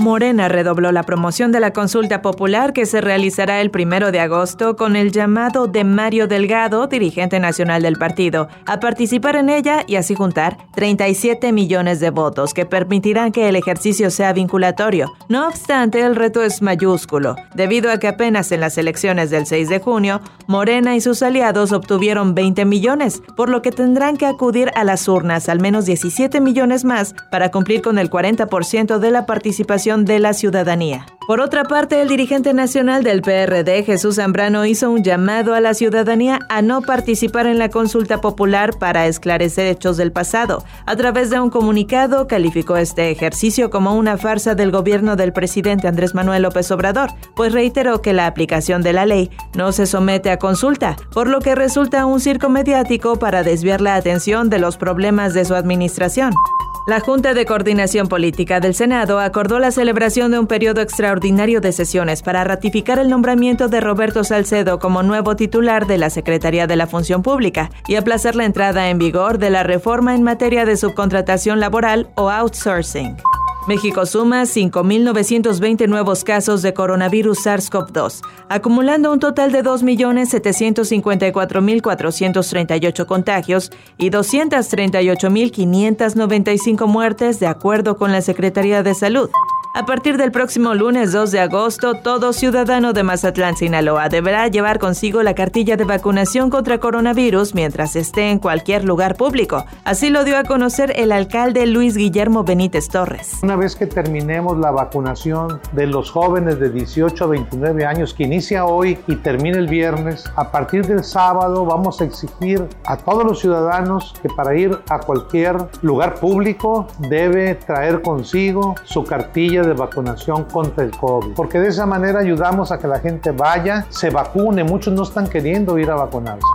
Morena redobló la promoción de la consulta popular que se realizará el primero de agosto con el llamado de Mario Delgado, dirigente nacional del partido, a participar en ella y así juntar 37 millones de votos que permitirán que el ejercicio sea vinculatorio. No obstante, el reto es mayúsculo, debido a que apenas en las elecciones del 6 de junio, Morena y sus aliados obtuvieron 20 millones, por lo que tendrán que acudir a las urnas al menos 17 millones más para cumplir con el 40% de la participación de la ciudadanía. Por otra parte, el dirigente nacional del PRD, Jesús Zambrano, hizo un llamado a la ciudadanía a no participar en la consulta popular para esclarecer hechos del pasado. A través de un comunicado, calificó este ejercicio como una farsa del gobierno del presidente Andrés Manuel López Obrador, pues reiteró que la aplicación de la ley no se somete a consulta, por lo que resulta un circo mediático para desviar la atención de los problemas de su administración. La Junta de Coordinación Política del Senado acordó la celebración de un periodo extraordinario de sesiones para ratificar el nombramiento de Roberto Salcedo como nuevo titular de la Secretaría de la Función Pública y aplazar la entrada en vigor de la reforma en materia de subcontratación laboral o outsourcing. México suma 5.920 nuevos casos de coronavirus SARS-CoV-2, acumulando un total de 2.754.438 contagios y 238.595 muertes, de acuerdo con la Secretaría de Salud. A partir del próximo lunes 2 de agosto, todo ciudadano de Mazatlán, Sinaloa, deberá llevar consigo la cartilla de vacunación contra coronavirus mientras esté en cualquier lugar público. Así lo dio a conocer el alcalde Luis Guillermo Benítez Torres. Una vez que terminemos la vacunación de los jóvenes de 18 a 29 años, que inicia hoy y termina el viernes, a partir del sábado vamos a exigir a todos los ciudadanos que para ir a cualquier lugar público debe traer consigo su cartilla de vacunación contra el COVID, porque de esa manera ayudamos a que la gente vaya, se vacune, muchos no están queriendo ir a vacunarse.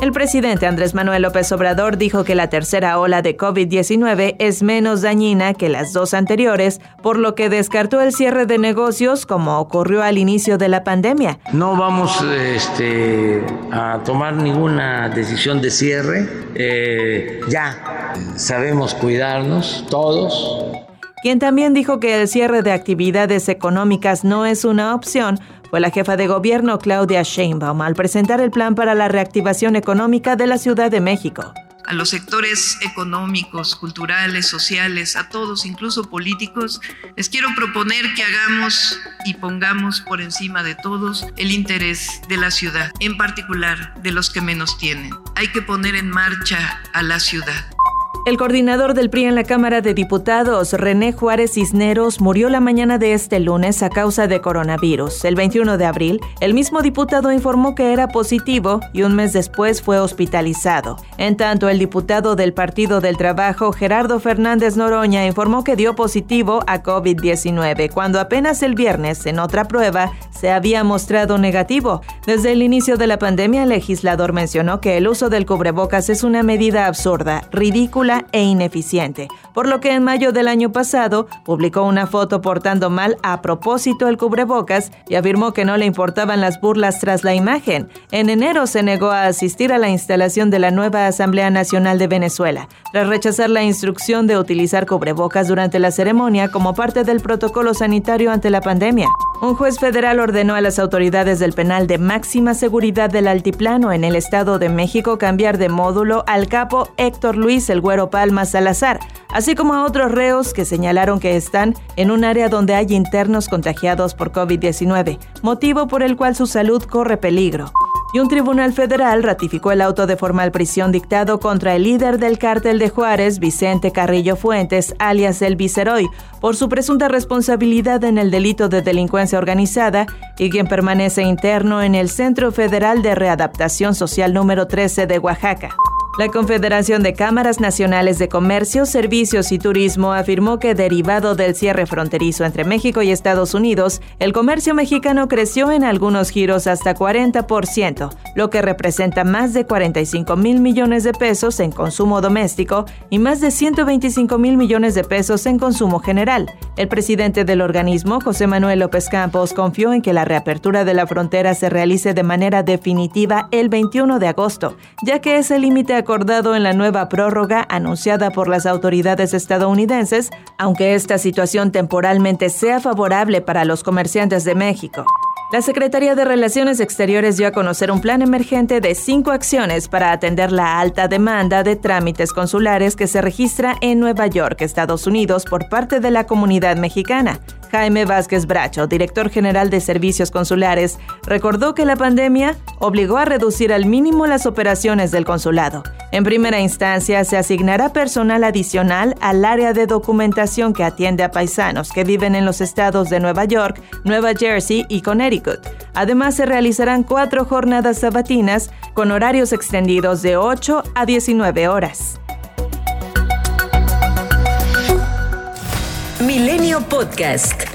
El presidente Andrés Manuel López Obrador dijo que la tercera ola de COVID-19 es menos dañina que las dos anteriores, por lo que descartó el cierre de negocios como ocurrió al inicio de la pandemia. No vamos este, a tomar ninguna decisión de cierre. Eh, ya sabemos cuidarnos todos quien también dijo que el cierre de actividades económicas no es una opción fue la jefa de gobierno Claudia Sheinbaum al presentar el plan para la reactivación económica de la Ciudad de México. A los sectores económicos, culturales, sociales, a todos, incluso políticos, les quiero proponer que hagamos y pongamos por encima de todos el interés de la ciudad, en particular de los que menos tienen. Hay que poner en marcha a la ciudad. El coordinador del PRI en la Cámara de Diputados, René Juárez Cisneros, murió la mañana de este lunes a causa de coronavirus. El 21 de abril, el mismo diputado informó que era positivo y un mes después fue hospitalizado. En tanto, el diputado del Partido del Trabajo, Gerardo Fernández Noroña, informó que dio positivo a COVID-19, cuando apenas el viernes, en otra prueba, se había mostrado negativo. Desde el inicio de la pandemia, el legislador mencionó que el uso del cubrebocas es una medida absurda, ridícula e ineficiente, por lo que en mayo del año pasado publicó una foto portando mal a propósito el cubrebocas y afirmó que no le importaban las burlas tras la imagen. En enero se negó a asistir a la instalación de la nueva Asamblea Nacional de Venezuela, tras rechazar la instrucción de utilizar cubrebocas durante la ceremonia como parte del protocolo sanitario ante la pandemia. Un juez federal ordenó a las autoridades del penal de máxima seguridad del Altiplano en el Estado de México cambiar de módulo al capo Héctor Luis El Güero Palma Salazar, así como a otros reos que señalaron que están en un área donde hay internos contagiados por COVID-19, motivo por el cual su salud corre peligro y un tribunal federal ratificó el auto de formal prisión dictado contra el líder del cártel de Juárez, Vicente Carrillo Fuentes, alias el Viceroy, por su presunta responsabilidad en el delito de delincuencia organizada y quien permanece interno en el Centro Federal de Readaptación Social número 13 de Oaxaca. La Confederación de Cámaras Nacionales de Comercio, Servicios y Turismo afirmó que derivado del cierre fronterizo entre México y Estados Unidos, el comercio mexicano creció en algunos giros hasta 40%, lo que representa más de 45 mil millones de pesos en consumo doméstico y más de 125 mil millones de pesos en consumo general. El presidente del organismo, José Manuel López Campos, confió en que la reapertura de la frontera se realice de manera definitiva el 21 de agosto, ya que es el límite acordado en la nueva prórroga anunciada por las autoridades estadounidenses, aunque esta situación temporalmente sea favorable para los comerciantes de México. La Secretaría de Relaciones Exteriores dio a conocer un plan emergente de cinco acciones para atender la alta demanda de trámites consulares que se registra en Nueva York, Estados Unidos, por parte de la comunidad mexicana. Jaime Vázquez Bracho, director general de Servicios Consulares, recordó que la pandemia obligó a reducir al mínimo las operaciones del consulado. En primera instancia, se asignará personal adicional al área de documentación que atiende a paisanos que viven en los estados de Nueva York, Nueva Jersey y Connecticut. Además, se realizarán cuatro jornadas sabatinas con horarios extendidos de 8 a 19 horas. Milenio Podcast.